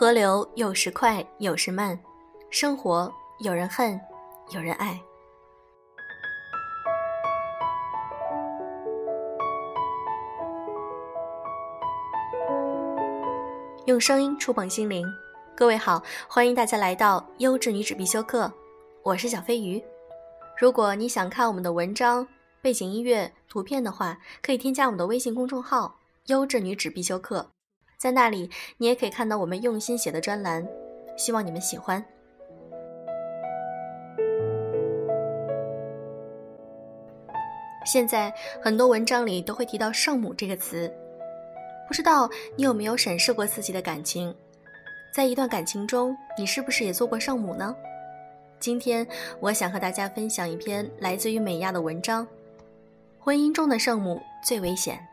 河流有时快，有时慢，生活有人恨，有人爱。用声音触碰心灵，各位好，欢迎大家来到优质女子必修课，我是小飞鱼。如果你想看我们的文章、背景音乐、图片的话，可以添加我们的微信公众号“优质女子必修课”。在那里，你也可以看到我们用心写的专栏，希望你们喜欢。现在很多文章里都会提到“圣母”这个词，不知道你有没有审视过自己的感情？在一段感情中，你是不是也做过圣母呢？今天，我想和大家分享一篇来自于美亚的文章：婚姻中的圣母最危险。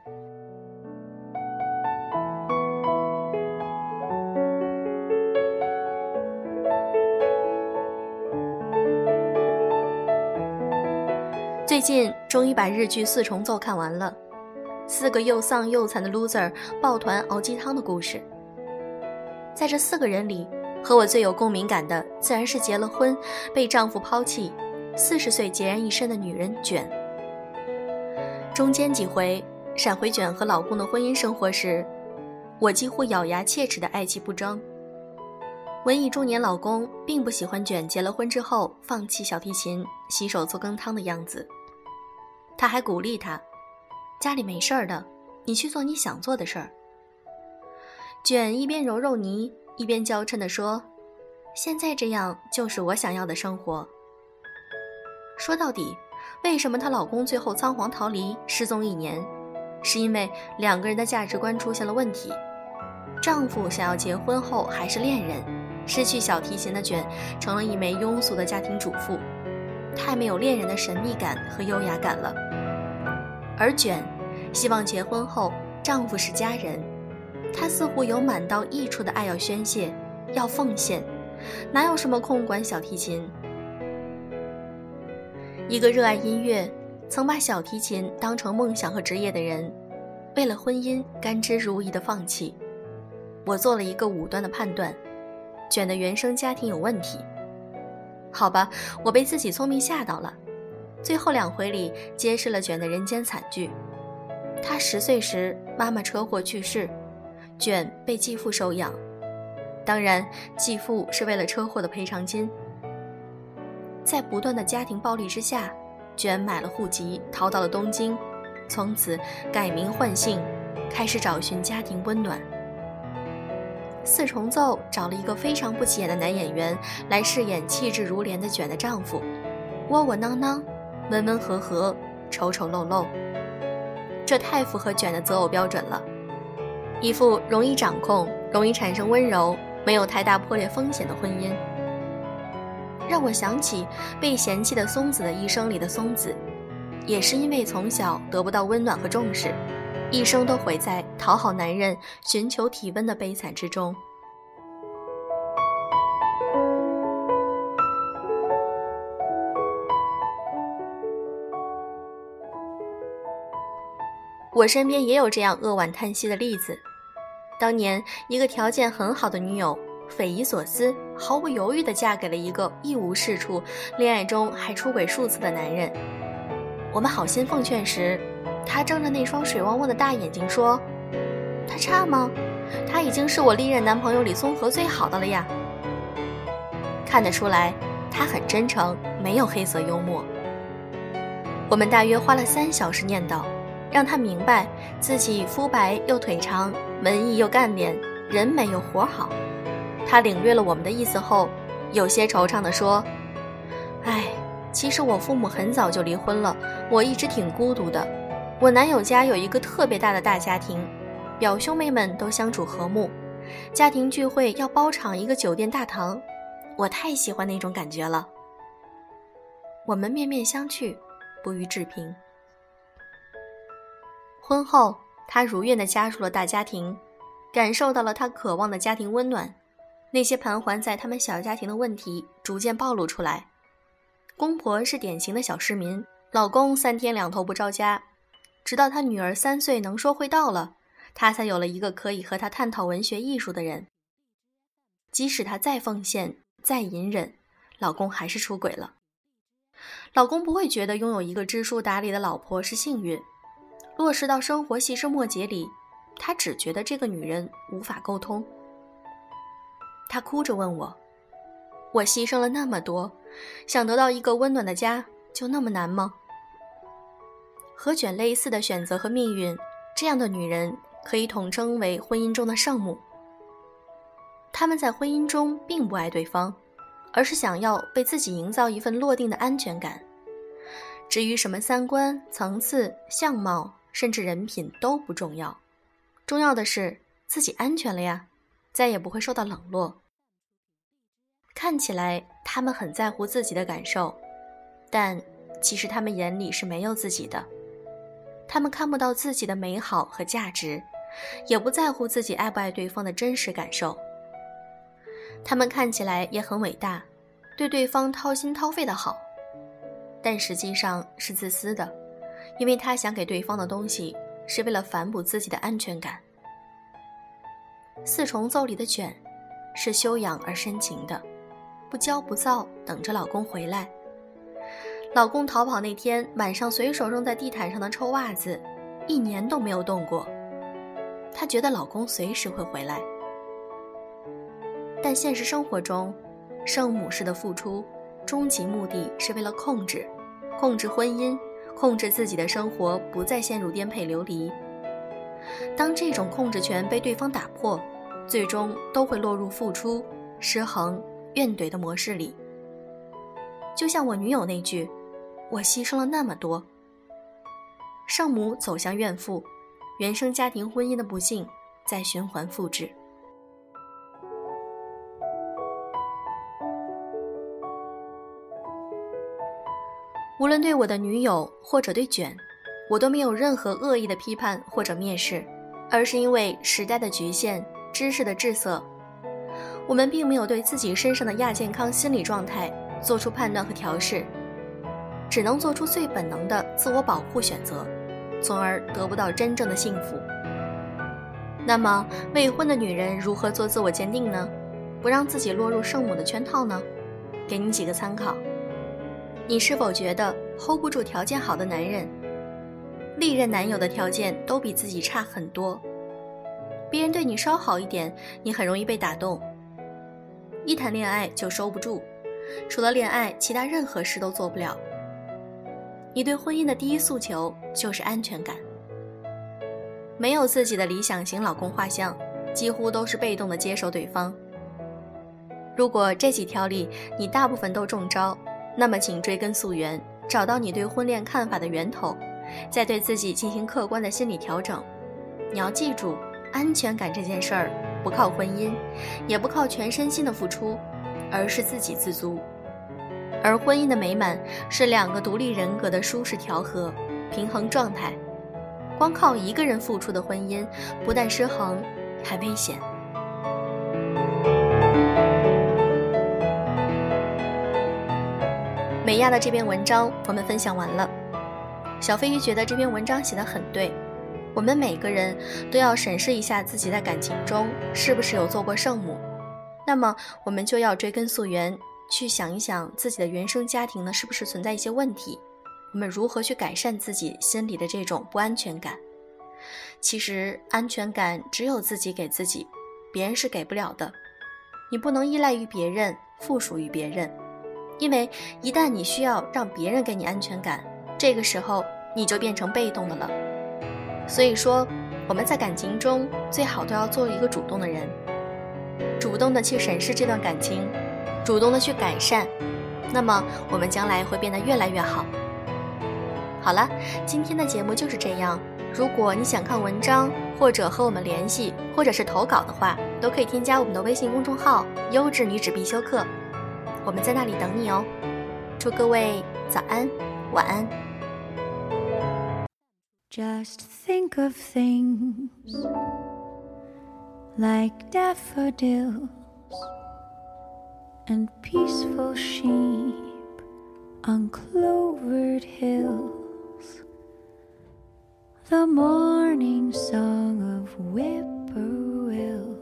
最近终于把日剧《四重奏》看完了，四个又丧又惨的 loser 抱团熬鸡汤的故事。在这四个人里，和我最有共鸣感的，自然是结了婚、被丈夫抛弃、四十岁孑然一身的女人卷。中间几回闪回卷和老公的婚姻生活时，我几乎咬牙切齿的爱其不争。文艺中年老公并不喜欢卷结了婚之后放弃小提琴、洗手做羹汤的样子。他还鼓励他：“家里没事儿的，你去做你想做的事儿。”卷一边揉揉泥，一边娇嗔地说：“现在这样就是我想要的生活。”说到底，为什么她老公最后仓皇逃离、失踪一年，是因为两个人的价值观出现了问题。丈夫想要结婚后还是恋人，失去小提琴的卷成了一枚庸俗的家庭主妇。太没有恋人的神秘感和优雅感了，而卷希望结婚后丈夫是家人，她似乎有满到溢出的爱要宣泄，要奉献，哪有什么空管小提琴？一个热爱音乐，曾把小提琴当成梦想和职业的人，为了婚姻甘之如饴的放弃。我做了一个武断的判断，卷的原生家庭有问题。好吧，我被自己聪明吓到了。最后两回里揭示了卷的人间惨剧。他十岁时，妈妈车祸去世，卷被继父收养。当然，继父是为了车祸的赔偿金。在不断的家庭暴力之下，卷买了户籍，逃到了东京，从此改名换姓，开始找寻家庭温暖。四重奏找了一个非常不起眼的男演员来饰演气质如莲的卷的丈夫，窝窝囊囊，温温和和，丑丑陋陋，这太符合卷的择偶标准了。一副容易掌控、容易产生温柔、没有太大破裂风险的婚姻，让我想起被嫌弃的松子的一生里的松子，也是因为从小得不到温暖和重视。一生都毁在讨好男人、寻求体温的悲惨之中。我身边也有这样扼腕叹息的例子。当年，一个条件很好的女友，匪夷所思、毫不犹豫地嫁给了一个一无是处、恋爱中还出轨数次的男人。我们好心奉劝时。他睁着那双水汪汪的大眼睛说：“他差吗？他已经是我历任男朋友里综合最好的了呀。”看得出来，他很真诚，没有黑色幽默。我们大约花了三小时念叨，让他明白自己肤白又腿长，文艺又干练，人美又活好。他领略了我们的意思后，有些惆怅地说：“哎，其实我父母很早就离婚了，我一直挺孤独的。”我男友家有一个特别大的大家庭，表兄妹们都相处和睦，家庭聚会要包场一个酒店大堂，我太喜欢那种感觉了。我们面面相觑，不予置评。婚后，他如愿的加入了大家庭，感受到了他渴望的家庭温暖，那些盘桓在他们小家庭的问题逐渐暴露出来。公婆是典型的小市民，老公三天两头不着家。直到他女儿三岁能说会道了，他才有了一个可以和他探讨文学艺术的人。即使她再奉献、再隐忍，老公还是出轨了。老公不会觉得拥有一个知书达理的老婆是幸运，落实到生活细枝末节里，他只觉得这个女人无法沟通。他哭着问我：“我牺牲了那么多，想得到一个温暖的家，就那么难吗？”和卷类似的选择和命运，这样的女人可以统称为婚姻中的圣母。他们在婚姻中并不爱对方。而是想要被自己营造一份落定的安全感。至于什么三观、层次、相貌，甚至人品都不重要，重要的是自己安全了呀，再也不会受到冷落。看起来他们很在乎自己的感受，但其实他们眼里是没有自己的。他们看不到自己的美好和价值，也不在乎自己爱不爱对方的真实感受。他们看起来也很伟大，对对方掏心掏肺的好，但实际上是自私的，因为他想给对方的东西是为了反哺自己的安全感。四重奏里的卷，是修养而深情的，不骄不躁，等着老公回来。老公逃跑那天晚上，随手扔在地毯上的臭袜子，一年都没有动过。她觉得老公随时会回来。但现实生活中，圣母式的付出，终极目的是为了控制，控制婚姻，控制自己的生活，不再陷入颠沛流离。当这种控制权被对方打破，最终都会落入付出、失衡、怨怼的模式里。就像我女友那句：“我牺牲了那么多。”圣母走向怨妇，原生家庭婚姻的不幸在循环复制。无论对我的女友或者对卷，我都没有任何恶意的批判或者蔑视，而是因为时代的局限、知识的滞涩，我们并没有对自己身上的亚健康心理状态做出判断和调试，只能做出最本能的自我保护选择，从而得不到真正的幸福。那么，未婚的女人如何做自我鉴定呢？不让自己落入圣母的圈套呢？给你几个参考。你是否觉得 hold 不住条件好的男人？历任男友的条件都比自己差很多，别人对你稍好一点，你很容易被打动。一谈恋爱就收不住，除了恋爱，其他任何事都做不了。你对婚姻的第一诉求就是安全感，没有自己的理想型老公画像，几乎都是被动的接受对方。如果这几条里你大部分都中招。那么，请追根溯源，找到你对婚恋看法的源头，再对自己进行客观的心理调整。你要记住，安全感这件事儿不靠婚姻，也不靠全身心的付出，而是自给自足。而婚姻的美满是两个独立人格的舒适调和、平衡状态。光靠一个人付出的婚姻，不但失衡，还危险。美亚的这篇文章我们分享完了。小飞鱼觉得这篇文章写得很对，我们每个人都要审视一下自己在感情中是不是有做过圣母。那么我们就要追根溯源，去想一想自己的原生家庭呢是不是存在一些问题，我们如何去改善自己心里的这种不安全感？其实安全感只有自己给自己，别人是给不了的。你不能依赖于别人，附属于别人。因为一旦你需要让别人给你安全感，这个时候你就变成被动的了。所以说，我们在感情中最好都要做一个主动的人，主动的去审视这段感情，主动的去改善，那么我们将来会变得越来越好。好了，今天的节目就是这样。如果你想看文章，或者和我们联系，或者是投稿的话，都可以添加我们的微信公众号“优质女子必修课”。我们在那里等你哦，祝各位早安，晚安。Just think of things like daffodils and peaceful sheep on clovered hills. The morning song of whippoorwills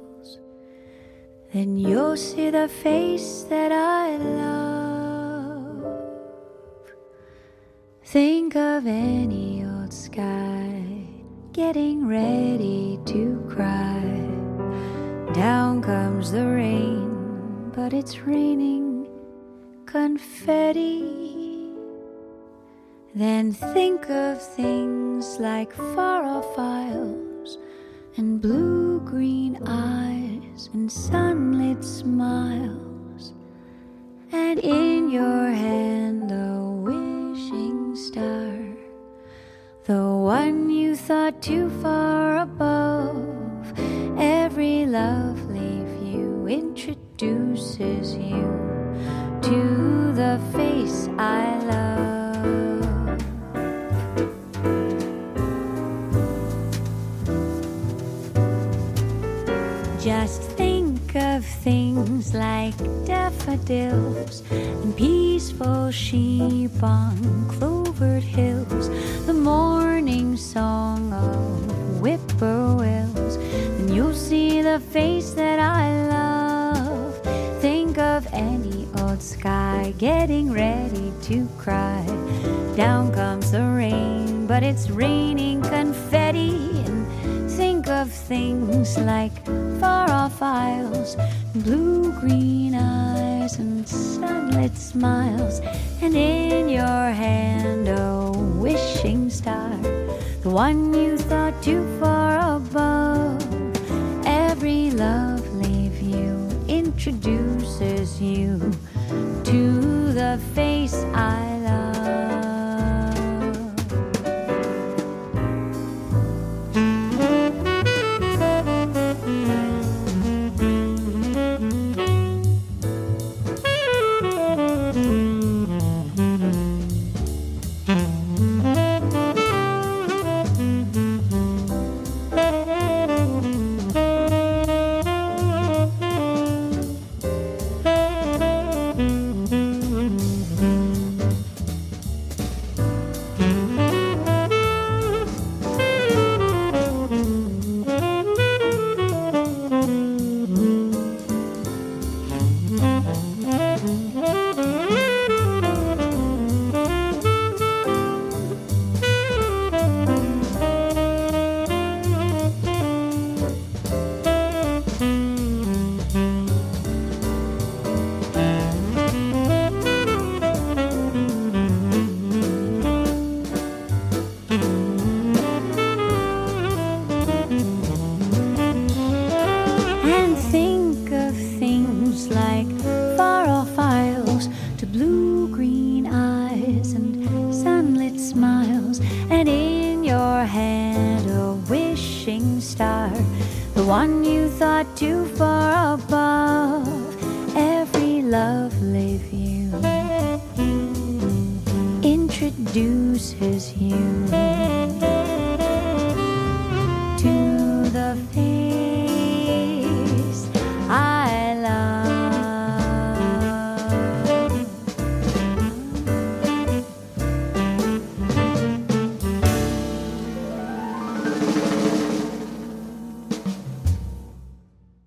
then you'll see the face that I love. Think of any old sky getting ready to cry. Down comes the rain, but it's raining confetti. Then think of things like far off isles and blue green eyes and sunlit smiles, and in your hand a wishing star, the one you thought too far above. It's raining confetti. And think of things like far off isles, blue green eyes, and sunlit smiles. And in your hand, a wishing star, the one you thought too far above. Every lovely view introduces you to the face I with you. Introduces you.